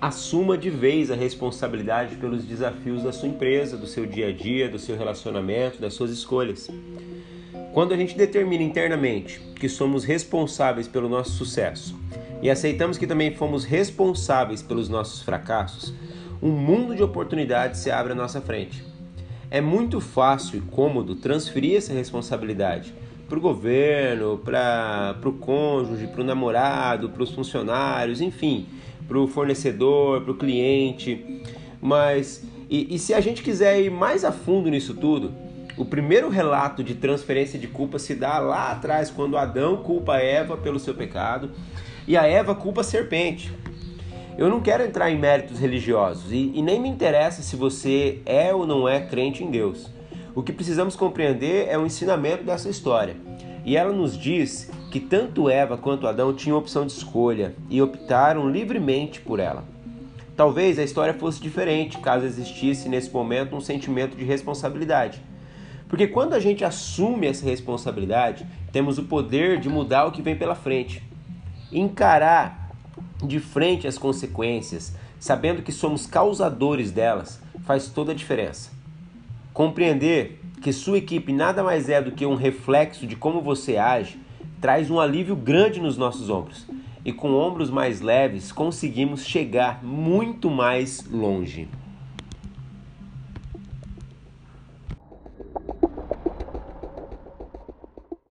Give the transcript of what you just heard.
assuma de vez a responsabilidade pelos desafios da sua empresa, do seu dia a dia, do seu relacionamento, das suas escolhas. Quando a gente determina internamente que somos responsáveis pelo nosso sucesso e aceitamos que também fomos responsáveis pelos nossos fracassos, um mundo de oportunidades se abre à nossa frente. É muito fácil e cômodo transferir essa responsabilidade para o governo, para o cônjuge, para o namorado, para os funcionários, enfim, para o fornecedor, para o cliente. Mas, e, e se a gente quiser ir mais a fundo nisso tudo, o primeiro relato de transferência de culpa se dá lá atrás, quando Adão culpa Eva pelo seu pecado e a Eva culpa a serpente. Eu não quero entrar em méritos religiosos e, e, nem me interessa se você é ou não é crente em Deus. O que precisamos compreender é o ensinamento dessa história. E ela nos diz que tanto Eva quanto Adão tinham opção de escolha e optaram livremente por ela. Talvez a história fosse diferente caso existisse nesse momento um sentimento de responsabilidade. Porque quando a gente assume essa responsabilidade, temos o poder de mudar o que vem pela frente. Encarar de frente as consequências, sabendo que somos causadores delas, faz toda a diferença. Compreender que sua equipe nada mais é do que um reflexo de como você age traz um alívio grande nos nossos ombros. E com ombros mais leves conseguimos chegar muito mais longe.